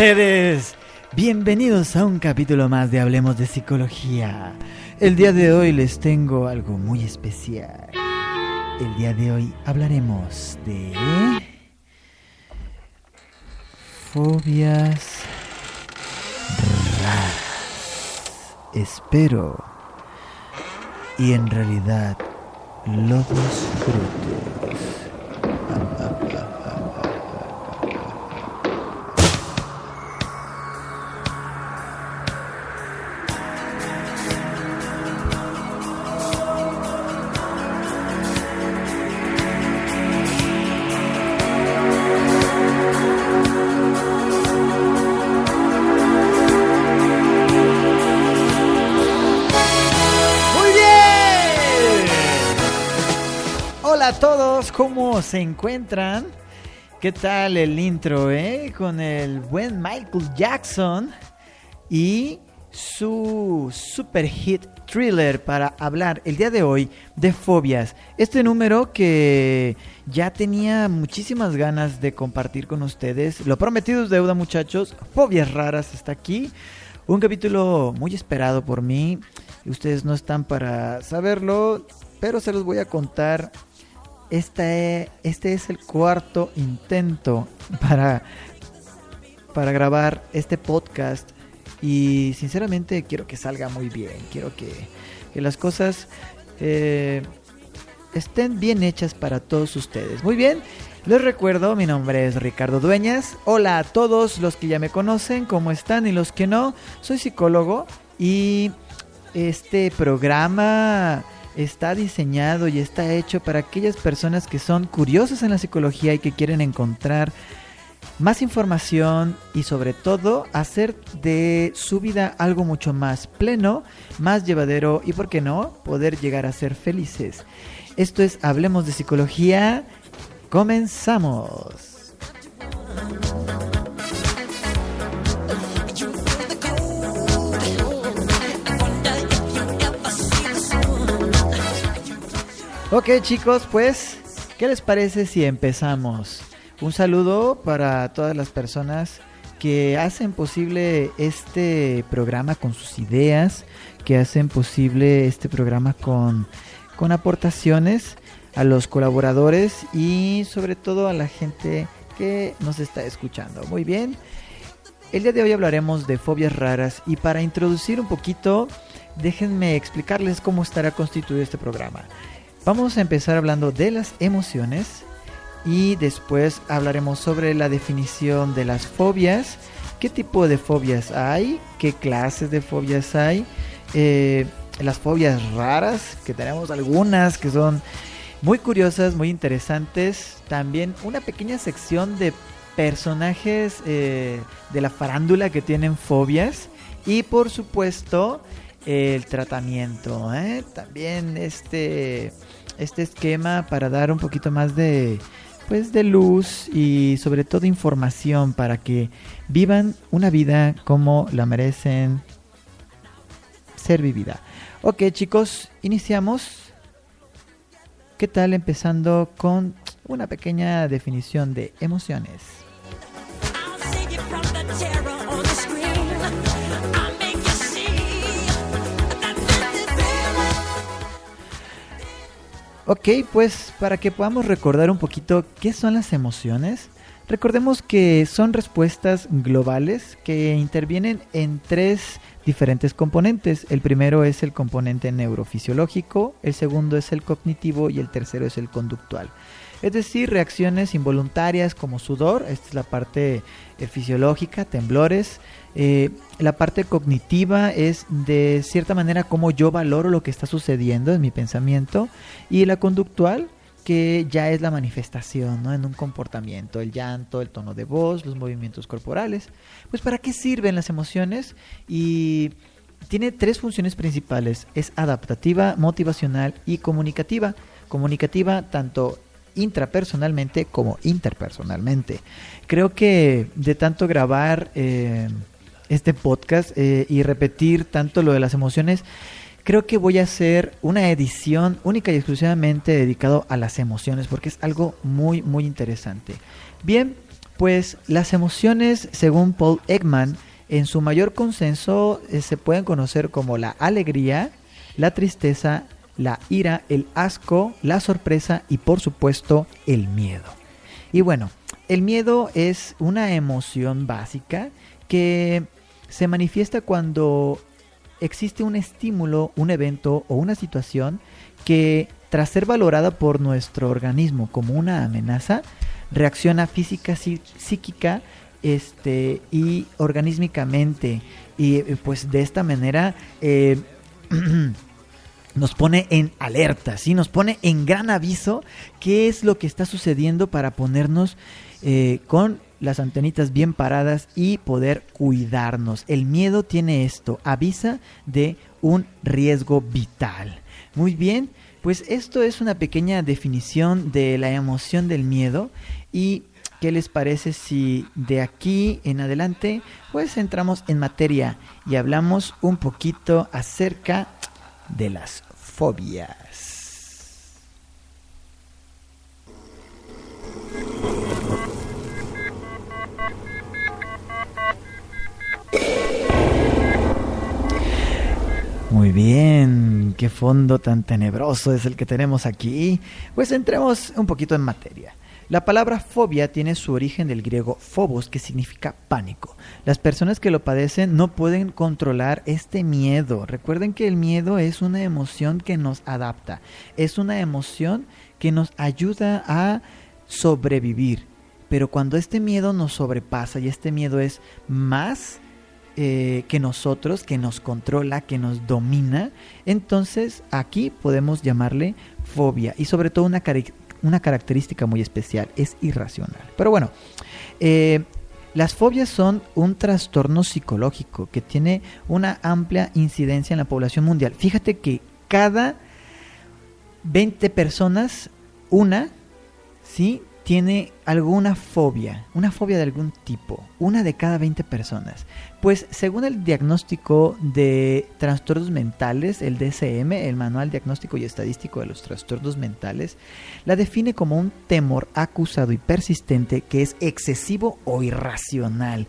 ustedes? Bienvenidos a un capítulo más de Hablemos de Psicología. El día de hoy les tengo algo muy especial. El día de hoy hablaremos de fobias raras. Espero y en realidad lo disfrutes. ¿Cómo se encuentran? ¿Qué tal el intro, eh? Con el buen Michael Jackson y su super hit thriller para hablar el día de hoy de fobias. Este número que ya tenía muchísimas ganas de compartir con ustedes. Lo prometido es deuda, muchachos. Fobias raras está aquí. Un capítulo muy esperado por mí. Ustedes no están para saberlo, pero se los voy a contar. Este, este es el cuarto intento para, para grabar este podcast. Y sinceramente quiero que salga muy bien. Quiero que, que las cosas eh, estén bien hechas para todos ustedes. Muy bien, les recuerdo, mi nombre es Ricardo Dueñas. Hola a todos los que ya me conocen, ¿cómo están? Y los que no, soy psicólogo y este programa está diseñado y está hecho para aquellas personas que son curiosas en la psicología y que quieren encontrar más información y sobre todo hacer de su vida algo mucho más pleno, más llevadero y, por qué no, poder llegar a ser felices. Esto es Hablemos de Psicología. Comenzamos. Ok chicos, pues, ¿qué les parece si empezamos? Un saludo para todas las personas que hacen posible este programa con sus ideas, que hacen posible este programa con, con aportaciones a los colaboradores y sobre todo a la gente que nos está escuchando. Muy bien, el día de hoy hablaremos de fobias raras y para introducir un poquito, déjenme explicarles cómo estará constituido este programa. Vamos a empezar hablando de las emociones y después hablaremos sobre la definición de las fobias, qué tipo de fobias hay, qué clases de fobias hay, eh, las fobias raras, que tenemos algunas que son muy curiosas, muy interesantes, también una pequeña sección de personajes eh, de la farándula que tienen fobias. Y por supuesto el tratamiento, ¿eh? también este este esquema para dar un poquito más de pues de luz y sobre todo información para que vivan una vida como la merecen ser vivida. Ok chicos, iniciamos. ¿Qué tal empezando con una pequeña definición de emociones? Ok, pues para que podamos recordar un poquito qué son las emociones, recordemos que son respuestas globales que intervienen en tres diferentes componentes. El primero es el componente neurofisiológico, el segundo es el cognitivo y el tercero es el conductual. Es decir, reacciones involuntarias como sudor, esta es la parte eh, fisiológica, temblores. Eh, la parte cognitiva es de cierta manera cómo yo valoro lo que está sucediendo en mi pensamiento. Y la conductual, que ya es la manifestación en un comportamiento, el llanto, el tono de voz, los movimientos corporales. Pues para qué sirven las emociones y tiene tres funciones principales, es adaptativa, motivacional y comunicativa. Comunicativa tanto intrapersonalmente como interpersonalmente. Creo que de tanto grabar eh, este podcast eh, y repetir tanto lo de las emociones, creo que voy a hacer una edición única y exclusivamente dedicado a las emociones porque es algo muy muy interesante. Bien, pues las emociones, según Paul Ekman, en su mayor consenso eh, se pueden conocer como la alegría, la tristeza, la ira, el asco, la sorpresa y por supuesto el miedo. Y bueno, el miedo es una emoción básica que se manifiesta cuando existe un estímulo, un evento o una situación que tras ser valorada por nuestro organismo como una amenaza, reacciona física, psí- psíquica este, y organísmicamente. Y eh, pues de esta manera eh, nos pone en alerta, ¿sí? nos pone en gran aviso qué es lo que está sucediendo para ponernos eh, con las antenitas bien paradas y poder cuidarnos. El miedo tiene esto, avisa de un riesgo vital. Muy bien, pues esto es una pequeña definición de la emoción del miedo y ¿qué les parece si de aquí en adelante pues entramos en materia y hablamos un poquito acerca de las fobias? Muy bien, qué fondo tan tenebroso es el que tenemos aquí. Pues entremos un poquito en materia. La palabra fobia tiene su origen del griego phobos, que significa pánico. Las personas que lo padecen no pueden controlar este miedo. Recuerden que el miedo es una emoción que nos adapta, es una emoción que nos ayuda a sobrevivir. Pero cuando este miedo nos sobrepasa y este miedo es más eh, que nosotros, que nos controla, que nos domina, entonces aquí podemos llamarle fobia y sobre todo una, una característica muy especial, es irracional. Pero bueno, eh, las fobias son un trastorno psicológico que tiene una amplia incidencia en la población mundial. Fíjate que cada 20 personas, una, ¿sí? Tiene alguna fobia, una fobia de algún tipo, una de cada 20 personas. Pues según el diagnóstico de trastornos mentales, el DSM, el Manual Diagnóstico y Estadístico de los Trastornos Mentales, la define como un temor acusado y persistente que es excesivo o irracional,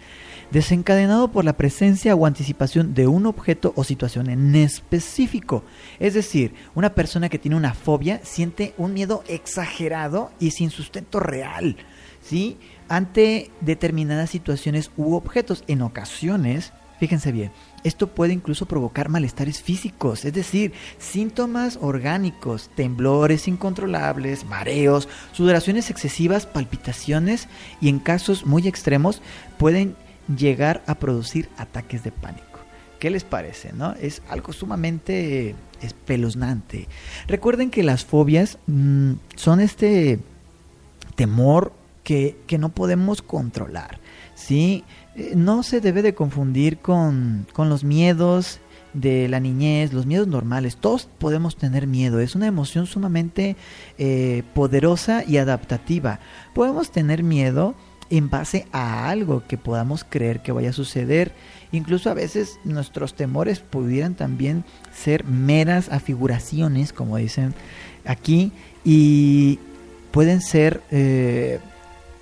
desencadenado por la presencia o anticipación de un objeto o situación en específico. Es decir, una persona que tiene una fobia siente un miedo exagerado y sin sustento real, ¿sí? Ante determinadas situaciones u objetos. En ocasiones, fíjense bien, esto puede incluso provocar malestares físicos, es decir, síntomas orgánicos, temblores incontrolables, mareos, sudoraciones excesivas, palpitaciones y en casos muy extremos pueden llegar a producir ataques de pánico. ¿Qué les parece? No? Es algo sumamente espeluznante. Recuerden que las fobias mm, son este temor que, que no podemos controlar. ¿sí? Eh, No se debe de confundir con, con los miedos de la niñez, los miedos normales. Todos podemos tener miedo. Es una emoción sumamente eh, poderosa y adaptativa. Podemos tener miedo en base a algo que podamos creer que vaya a suceder. Incluso a veces nuestros temores pudieran también ser meras afiguraciones, como dicen aquí, y pueden ser eh,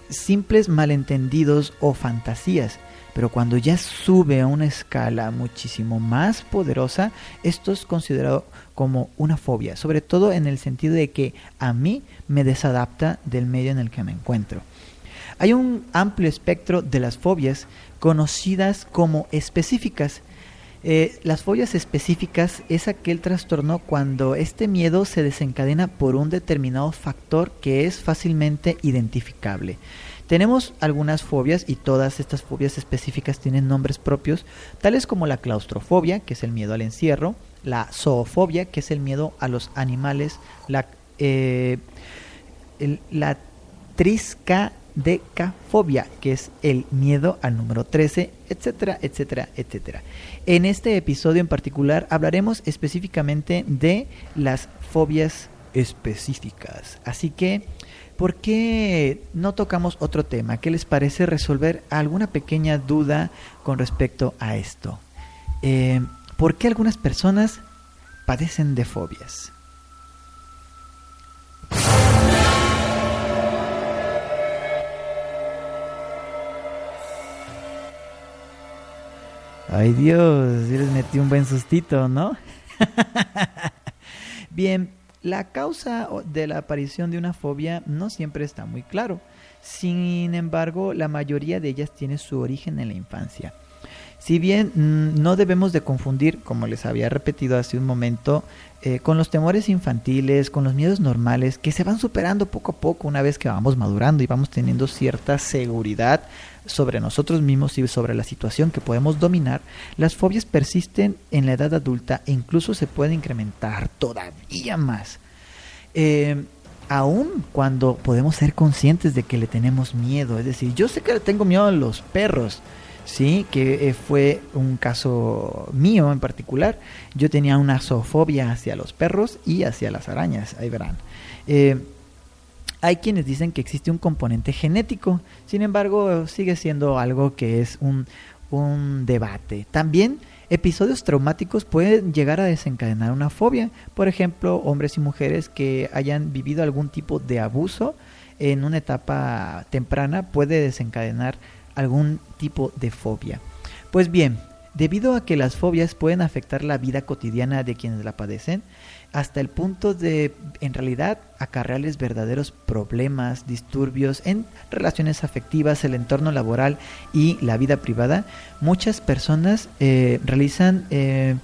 simples malentendidos o fantasías. Pero cuando ya sube a una escala muchísimo más poderosa, esto es considerado como una fobia, sobre todo en el sentido de que a mí me desadapta del medio en el que me encuentro. Hay un amplio espectro de las fobias conocidas como específicas. Eh, las fobias específicas es aquel trastorno cuando este miedo se desencadena por un determinado factor que es fácilmente identificable. Tenemos algunas fobias y todas estas fobias específicas tienen nombres propios, tales como la claustrofobia, que es el miedo al encierro, la zoofobia, que es el miedo a los animales, la, eh, la triscadecafobia, que es el miedo al número 13, etcétera, etcétera, etcétera. En este episodio en particular hablaremos específicamente de las fobias específicas. Así que, ¿por qué no tocamos otro tema? ¿Qué les parece resolver alguna pequeña duda con respecto a esto? Eh, ¿Por qué algunas personas padecen de fobias? Ay Dios, yo les metí un buen sustito, ¿no? Bien, la causa de la aparición de una fobia no siempre está muy claro. Sin embargo, la mayoría de ellas tiene su origen en la infancia. Si bien mm, no debemos de confundir, como les había repetido hace un momento, eh, con los temores infantiles, con los miedos normales, que se van superando poco a poco una vez que vamos madurando y vamos teniendo cierta seguridad sobre nosotros mismos y sobre la situación que podemos dominar, las fobias persisten en la edad adulta e incluso se pueden incrementar todavía más. Eh, aún cuando podemos ser conscientes de que le tenemos miedo, es decir, yo sé que tengo miedo a los perros, sí, que eh, fue un caso mío en particular. Yo tenía una zoofobia hacia los perros y hacia las arañas, ahí verán. Eh, hay quienes dicen que existe un componente genético, sin embargo sigue siendo algo que es un, un debate. También episodios traumáticos pueden llegar a desencadenar una fobia. Por ejemplo, hombres y mujeres que hayan vivido algún tipo de abuso en una etapa temprana puede desencadenar algún tipo de fobia. Pues bien, debido a que las fobias pueden afectar la vida cotidiana de quienes la padecen, hasta el punto de, en realidad, acarrearles verdaderos problemas, disturbios en relaciones afectivas, el entorno laboral y la vida privada, muchas personas eh, realizan eh,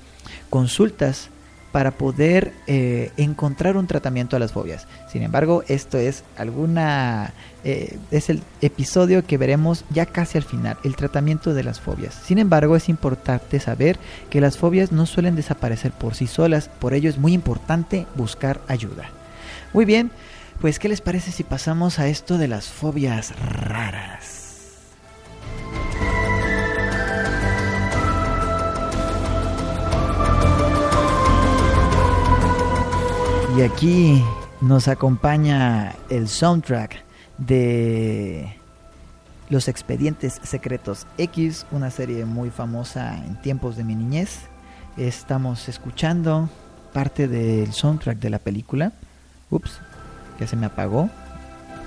consultas para poder eh, encontrar un tratamiento a las fobias. Sin embargo, esto es alguna eh, es el episodio que veremos ya casi al final, el tratamiento de las fobias. Sin embargo, es importante saber que las fobias no suelen desaparecer por sí solas, por ello es muy importante buscar ayuda. Muy bien, pues ¿qué les parece si pasamos a esto de las fobias raras? Y aquí nos acompaña el soundtrack de Los Expedientes Secretos X, una serie muy famosa en tiempos de mi niñez. Estamos escuchando parte del soundtrack de la película. Ups, ya se me apagó.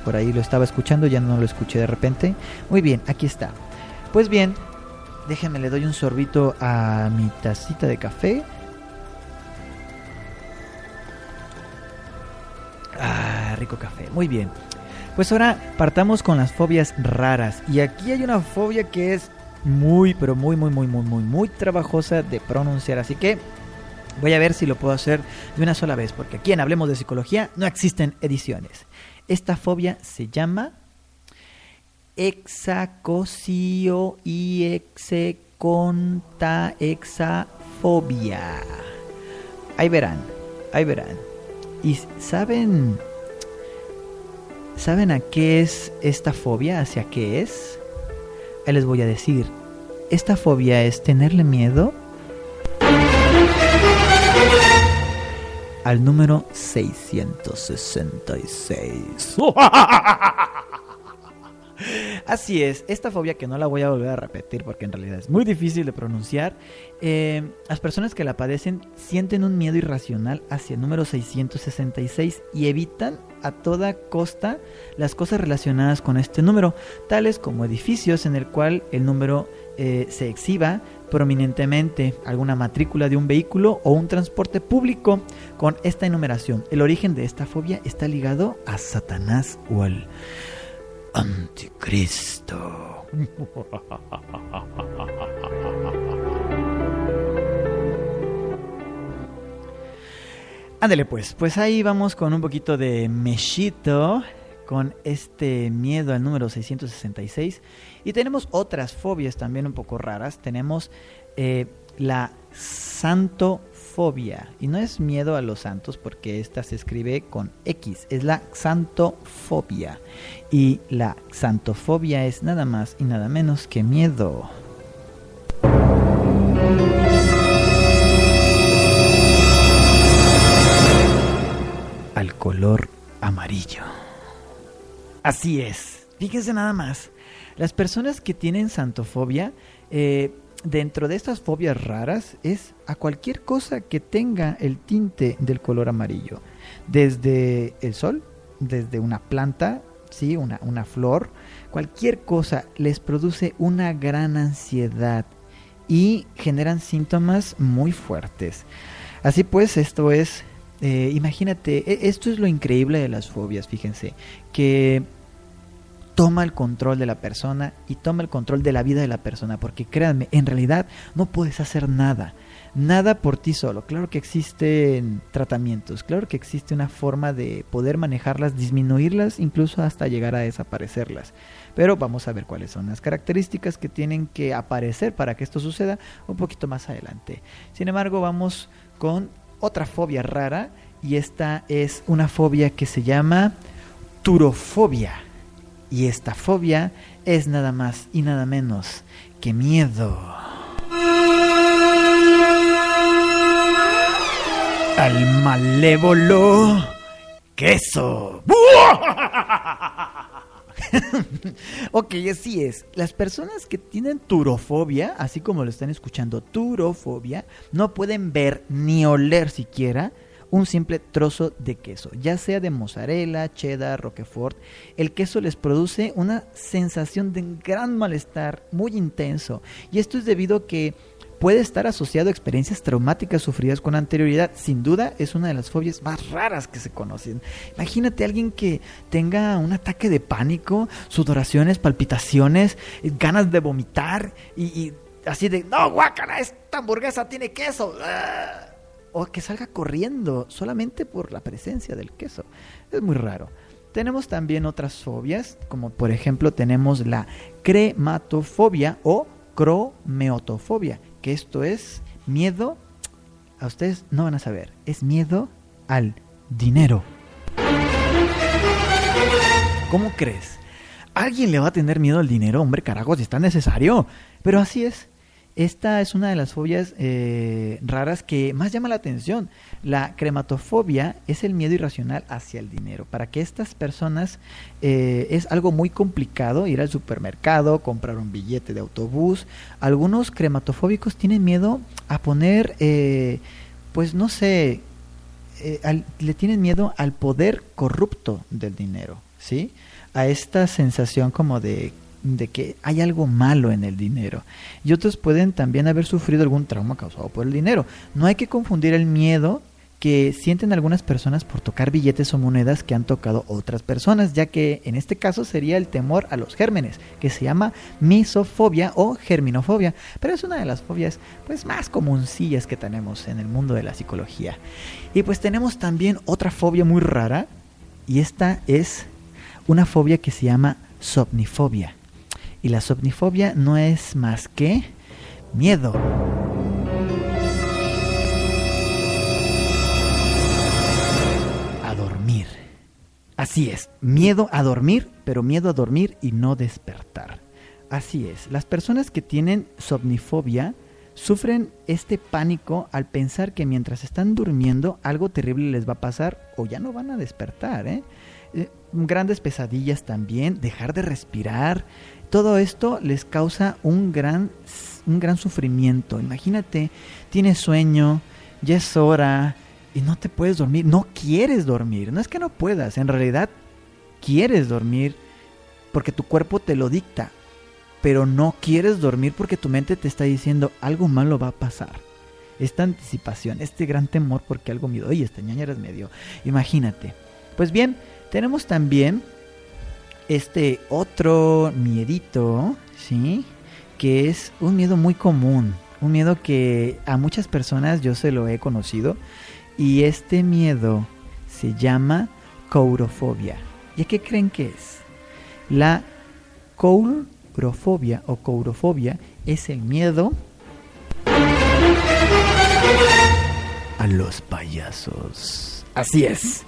Por ahí lo estaba escuchando, ya no lo escuché de repente. Muy bien, aquí está. Pues bien, déjenme le doy un sorbito a mi tacita de café. Rico café. Muy bien. Pues ahora partamos con las fobias raras. Y aquí hay una fobia que es muy, pero muy, muy, muy, muy, muy, muy trabajosa de pronunciar. Así que voy a ver si lo puedo hacer de una sola vez. Porque aquí en Hablemos de Psicología no existen ediciones. Esta fobia se llama hexacosio y execonta hexafobia. Ahí verán, ahí verán. ¿Y saben saben a qué es esta fobia? ¿Hacia qué es? Ahí les voy a decir. Esta fobia es tenerle miedo al número 666. Así es, esta fobia que no la voy a volver a repetir porque en realidad es muy difícil de pronunciar. eh, las personas que la padecen sienten un miedo irracional hacia el número 666 y evitan a toda costa las cosas relacionadas con este número, tales como edificios en el cual el número eh, se exhiba prominentemente, alguna matrícula de un vehículo o un transporte público con esta enumeración. El origen de esta fobia está ligado a Satanás o al Anticristo. Ándale pues, pues ahí vamos con un poquito de meshito, con este miedo al número 666. Y tenemos otras fobias también un poco raras. Tenemos eh, la Y no es miedo a los santos porque esta se escribe con X. Es la xantofobia. Y la xantofobia es nada más y nada menos que miedo. Al color amarillo. Así es. Fíjense nada más. Las personas que tienen santofobia, eh, dentro de estas fobias raras, es a cualquier cosa que tenga el tinte del color amarillo. Desde el sol, desde una planta, ¿sí? una, una flor, cualquier cosa les produce una gran ansiedad y generan síntomas muy fuertes. Así pues, esto es, eh, imagínate, e- esto es lo increíble de las fobias, fíjense, que toma el control de la persona y toma el control de la vida de la persona, porque créanme, en realidad no puedes hacer nada, nada por ti solo. Claro que existen tratamientos, claro que existe una forma de poder manejarlas, disminuirlas, incluso hasta llegar a desaparecerlas. Pero vamos a ver cuáles son las características que tienen que aparecer para que esto suceda un poquito más adelante. Sin embargo, vamos con otra fobia rara y esta es una fobia que se llama turofobia. Y esta fobia es nada más y nada menos que miedo. Al malévolo queso. ok, así es. Las personas que tienen turofobia, así como lo están escuchando, turofobia, no pueden ver ni oler siquiera un simple trozo de queso, ya sea de mozzarella, cheddar, roquefort. El queso les produce una sensación de gran malestar muy intenso. Y esto es debido a que puede estar asociado a experiencias traumáticas sufridas con anterioridad. Sin duda es una de las fobias más raras que se conocen. Imagínate a alguien que tenga un ataque de pánico, sudoraciones, palpitaciones, ganas de vomitar y, y así de, no, guácala, esta hamburguesa tiene queso. ¡Ah! O que salga corriendo solamente por la presencia del queso. Es muy raro. Tenemos también otras fobias, como por ejemplo tenemos la crematofobia o cromeotofobia, que esto es miedo, a ustedes no van a saber, es miedo al dinero. ¿Cómo crees? ¿Alguien le va a tener miedo al dinero? Hombre, carajo, si está necesario. Pero así es. Esta es una de las fobias eh, raras que más llama la atención. La crematofobia es el miedo irracional hacia el dinero. Para que estas personas eh, es algo muy complicado ir al supermercado, comprar un billete de autobús. Algunos crematofóbicos tienen miedo a poner, eh, pues no sé, eh, al- le tienen miedo al poder corrupto del dinero, ¿sí? A esta sensación como de, de que hay algo malo en el dinero. Y otros pueden también haber sufrido algún trauma causado por el dinero. No hay que confundir el miedo que sienten algunas personas por tocar billetes o monedas que han tocado otras personas, ya que en este caso sería el temor a los gérmenes, que se llama misofobia o germinofobia, pero es una de las fobias pues más comuncillas que tenemos en el mundo de la psicología. Y pues tenemos también otra fobia muy rara, y esta es una fobia que se llama somnifobia. Y la somnifobia no es más que miedo. A dormir. Así es, miedo a dormir, pero miedo a dormir y no despertar. Así es, las personas que tienen somnifobia sufren este pánico al pensar que mientras están durmiendo algo terrible les va a pasar o ya no van a despertar. ¿eh? Eh, grandes pesadillas también, dejar de respirar, todo esto les causa un gran, un gran sufrimiento. Imagínate, tienes sueño, ya es hora y no te puedes dormir, no quieres dormir, no es que no puedas, en realidad quieres dormir porque tu cuerpo te lo dicta, pero no quieres dormir porque tu mente te está diciendo algo malo va a pasar. Esta anticipación, este gran temor porque algo miedo, oye, esta ñañera es medio, imagínate. Pues bien, tenemos también este otro miedito, ¿sí? Que es un miedo muy común, un miedo que a muchas personas yo se lo he conocido y este miedo se llama courofobia. ¿Y qué creen que es? La courofobia o courofobia es el miedo a los payasos. Así es.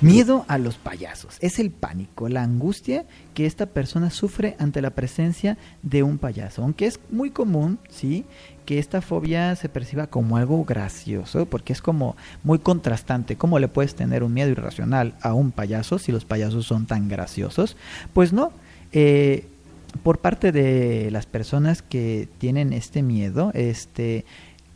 Miedo a los payasos. Es el pánico, la angustia que esta persona sufre ante la presencia de un payaso. Aunque es muy común, ¿sí? Que esta fobia se perciba como algo gracioso, porque es como muy contrastante. ¿Cómo le puedes tener un miedo irracional a un payaso si los payasos son tan graciosos? Pues no. Eh, por parte de las personas que tienen este miedo, este,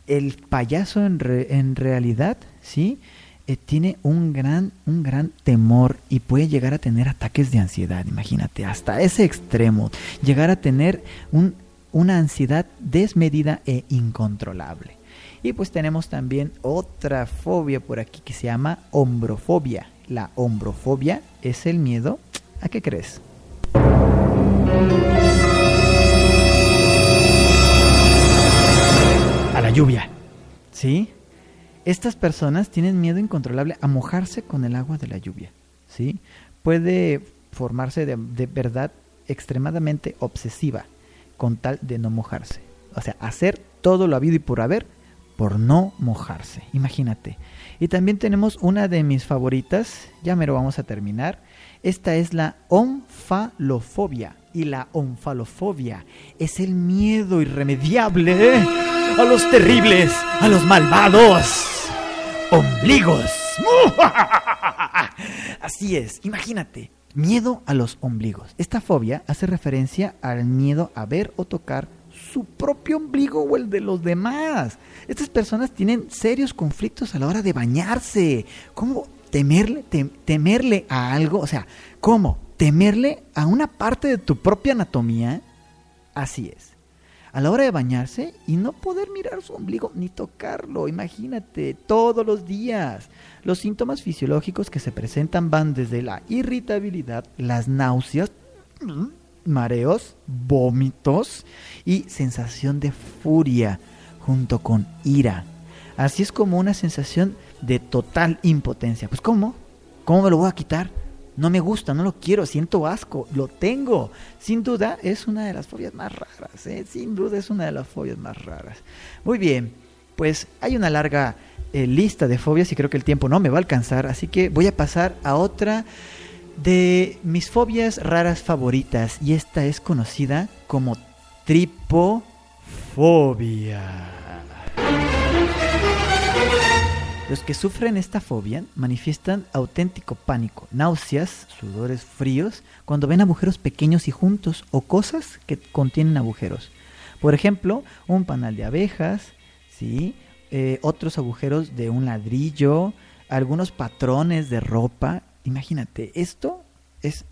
el payaso en, re- en realidad, ¿sí? Eh, tiene un gran, un gran temor y puede llegar a tener ataques de ansiedad, imagínate, hasta ese extremo, llegar a tener un, una ansiedad desmedida e incontrolable. Y pues tenemos también otra fobia por aquí que se llama hombrofobia. La hombrofobia es el miedo, ¿a qué crees? a la lluvia. ¿Sí? Estas personas tienen miedo incontrolable a mojarse con el agua de la lluvia. ¿Sí? Puede formarse de, de verdad extremadamente obsesiva con tal de no mojarse. O sea, hacer todo lo habido y por haber por no mojarse. Imagínate. Y también tenemos una de mis favoritas, ya me lo vamos a terminar. Esta es la onfalofobia. Y la onfalofobia es el miedo irremediable a los terribles, a los malvados ombligos. Así es, imagínate. Miedo a los ombligos. Esta fobia hace referencia al miedo a ver o tocar su propio ombligo o el de los demás. Estas personas tienen serios conflictos a la hora de bañarse. ¿Cómo temerle, tem- temerle a algo? O sea, ¿cómo? Temerle a una parte de tu propia anatomía. Así es. A la hora de bañarse y no poder mirar su ombligo ni tocarlo, imagínate, todos los días. Los síntomas fisiológicos que se presentan van desde la irritabilidad, las náuseas, mareos, vómitos y sensación de furia junto con ira. Así es como una sensación de total impotencia. Pues ¿cómo? ¿Cómo me lo voy a quitar? No me gusta, no lo quiero, siento asco, lo tengo. Sin duda es una de las fobias más raras, ¿eh? sin duda es una de las fobias más raras. Muy bien, pues hay una larga eh, lista de fobias y creo que el tiempo no me va a alcanzar, así que voy a pasar a otra de mis fobias raras favoritas y esta es conocida como tripofobia. Los que sufren esta fobia manifiestan auténtico pánico, náuseas, sudores fríos cuando ven agujeros pequeños y juntos o cosas que contienen agujeros. Por ejemplo, un panal de abejas, ¿sí? Eh, otros agujeros de un ladrillo, algunos patrones de ropa. Imagínate, esto es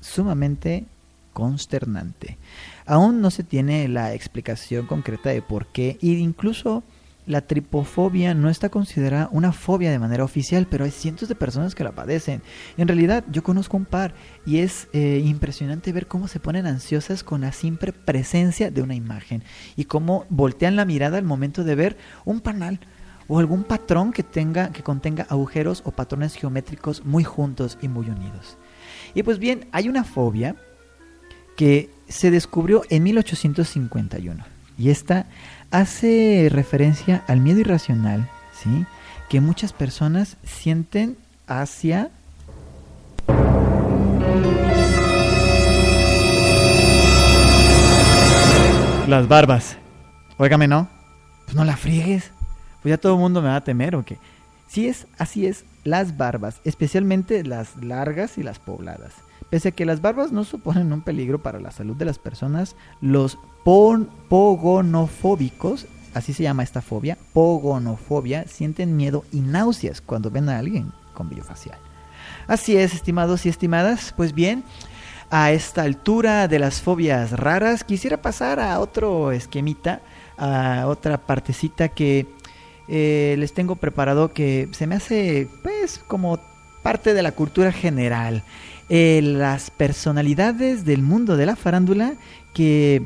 sumamente consternante. Aún no se tiene la explicación concreta de por qué e incluso la tripofobia no está considerada una fobia de manera oficial, pero hay cientos de personas que la padecen. En realidad, yo conozco un par y es eh, impresionante ver cómo se ponen ansiosas con la simple presencia de una imagen y cómo voltean la mirada al momento de ver un panal o algún patrón que tenga que contenga agujeros o patrones geométricos muy juntos y muy unidos. Y pues bien, hay una fobia que se descubrió en 1851 y esta hace referencia al miedo irracional, ¿sí? Que muchas personas sienten hacia las barbas. Óigame, ¿no? Pues no la friegues. Pues ya todo el mundo me va a temer o qué. Sí es, así es, las barbas, especialmente las largas y las pobladas. Pese a que las barbas no suponen un peligro para la salud de las personas, los pogonofóbicos, así se llama esta fobia, pogonofobia, sienten miedo y náuseas cuando ven a alguien con vello facial. Así es, estimados y estimadas, pues bien, a esta altura de las fobias raras, quisiera pasar a otro esquemita, a otra partecita que eh, les tengo preparado que se me hace, pues, como parte de la cultura general. Eh, las personalidades del mundo de la farándula que,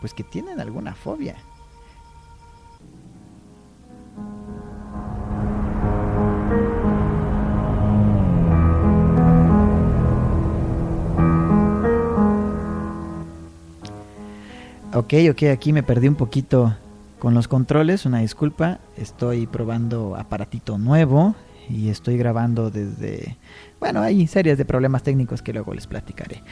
pues, que tienen alguna fobia. Ok, ok, aquí me perdí un poquito con los controles, una disculpa. Estoy probando aparatito nuevo y estoy grabando desde... Bueno, hay series de problemas técnicos que luego les platicaré.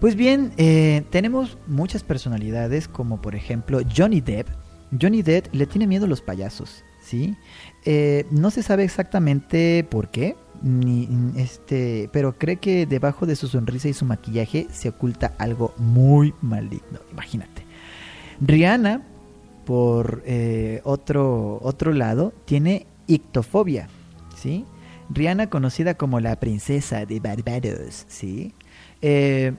Pues bien, eh, tenemos muchas personalidades como por ejemplo Johnny Depp. Johnny Depp le tiene miedo a los payasos, ¿sí? Eh, no se sabe exactamente por qué, ni este, pero cree que debajo de su sonrisa y su maquillaje se oculta algo muy maligno. Imagínate. Rihanna, por eh, otro, otro lado, tiene ictofobia, Rihanna, conocida como la princesa de Barbados, ¿sí? Eh,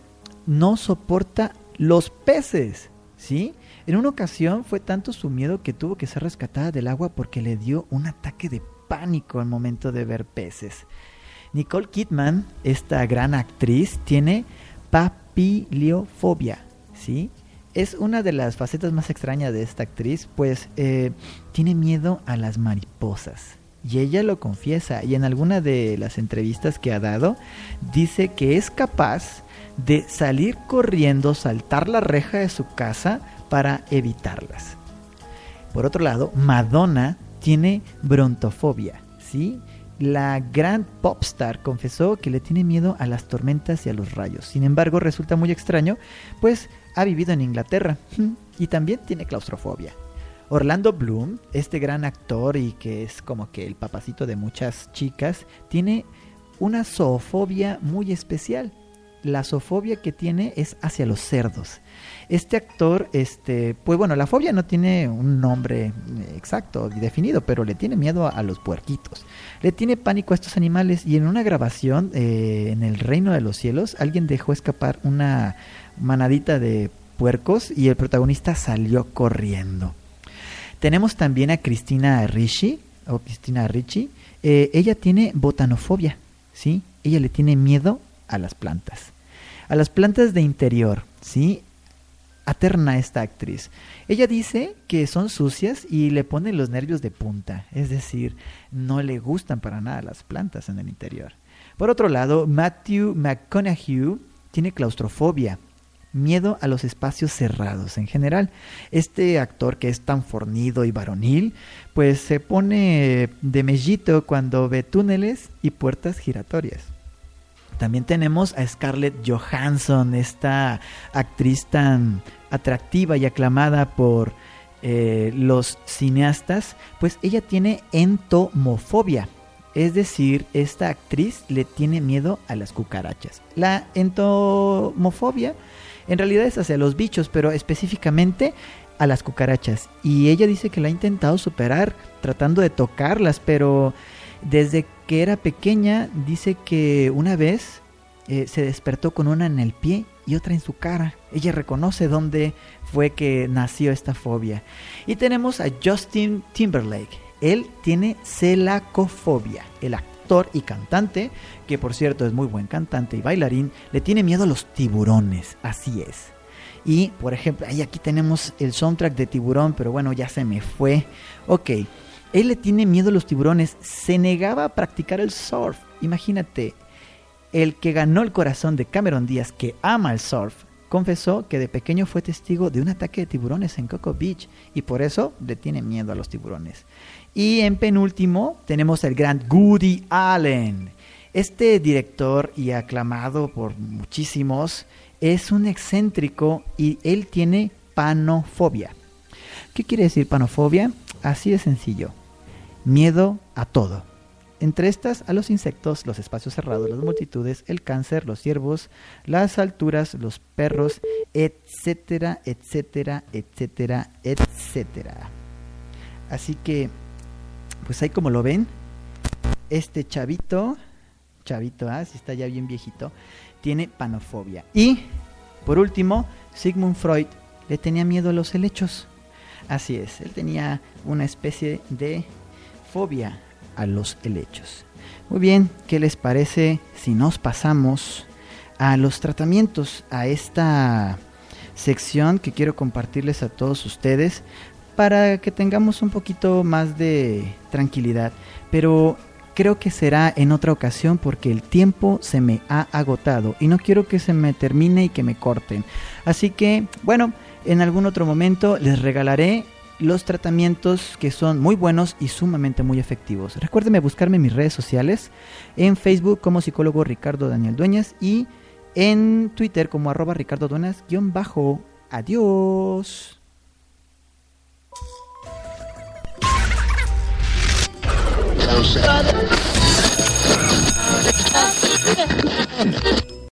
no soporta los peces, ¿sí? En una ocasión fue tanto su miedo que tuvo que ser rescatada del agua porque le dio un ataque de pánico al momento de ver peces. Nicole Kidman, esta gran actriz, tiene papiliofobia, ¿sí? Es una de las facetas más extrañas de esta actriz, pues eh, tiene miedo a las mariposas. Y ella lo confiesa, y en alguna de las entrevistas que ha dado, dice que es capaz de salir corriendo, saltar la reja de su casa para evitarlas. Por otro lado, Madonna tiene brontofobia, ¿sí? La gran popstar confesó que le tiene miedo a las tormentas y a los rayos. Sin embargo, resulta muy extraño, pues ha vivido en Inglaterra y también tiene claustrofobia. Orlando Bloom, este gran actor y que es como que el papacito de muchas chicas, tiene una zoofobia muy especial. La zoofobia que tiene es hacia los cerdos. Este actor, este, pues bueno, la fobia no tiene un nombre exacto y definido, pero le tiene miedo a, a los puerquitos. Le tiene pánico a estos animales y en una grabación eh, en el reino de los cielos alguien dejó escapar una manadita de puercos y el protagonista salió corriendo. Tenemos también a Cristina Ricci, o Cristina Ricci. Eh, ella tiene botanofobia, ¿sí? Ella le tiene miedo a las plantas. A las plantas de interior, ¿sí? Aterna esta actriz. Ella dice que son sucias y le ponen los nervios de punta, es decir, no le gustan para nada las plantas en el interior. Por otro lado, Matthew McConaughey tiene claustrofobia, miedo a los espacios cerrados en general. Este actor que es tan fornido y varonil, pues se pone de mellito cuando ve túneles y puertas giratorias. También tenemos a Scarlett Johansson, esta actriz tan atractiva y aclamada por eh, los cineastas, pues ella tiene entomofobia. Es decir, esta actriz le tiene miedo a las cucarachas. La entomofobia en realidad es hacia los bichos, pero específicamente a las cucarachas. Y ella dice que la ha intentado superar tratando de tocarlas, pero desde que era pequeña dice que una vez eh, se despertó con una en el pie y otra en su cara. Ella reconoce dónde fue que nació esta fobia. Y tenemos a Justin Timberlake. Él tiene celacofobia. El actor y cantante, que por cierto es muy buen cantante y bailarín, le tiene miedo a los tiburones. Así es. Y por ejemplo, ahí aquí tenemos el soundtrack de Tiburón, pero bueno, ya se me fue. Ok, él le tiene miedo a los tiburones. Se negaba a practicar el surf. Imagínate, el que ganó el corazón de Cameron Díaz, que ama el surf, confesó que de pequeño fue testigo de un ataque de tiburones en Coco Beach y por eso le tiene miedo a los tiburones. Y en penúltimo tenemos el gran Woody Allen. Este director y aclamado por muchísimos es un excéntrico y él tiene panofobia. ¿Qué quiere decir panofobia? Así de sencillo. Miedo a todo. Entre estas, a los insectos, los espacios cerrados, las multitudes, el cáncer, los ciervos, las alturas, los perros, etcétera, etcétera, etcétera, etcétera. Así que, pues ahí como lo ven, este chavito, chavito, ¿ah? si está ya bien viejito, tiene panofobia. Y, por último, Sigmund Freud le tenía miedo a los helechos. Así es, él tenía una especie de fobia a los helechos. Muy bien, ¿qué les parece si nos pasamos a los tratamientos, a esta sección que quiero compartirles a todos ustedes para que tengamos un poquito más de tranquilidad? Pero creo que será en otra ocasión porque el tiempo se me ha agotado y no quiero que se me termine y que me corten. Así que, bueno, en algún otro momento les regalaré los tratamientos que son muy buenos y sumamente muy efectivos. Recuérdeme buscarme en mis redes sociales, en Facebook como psicólogo Ricardo Daniel Dueñas y en Twitter como arroba bajo. Adiós. Thank.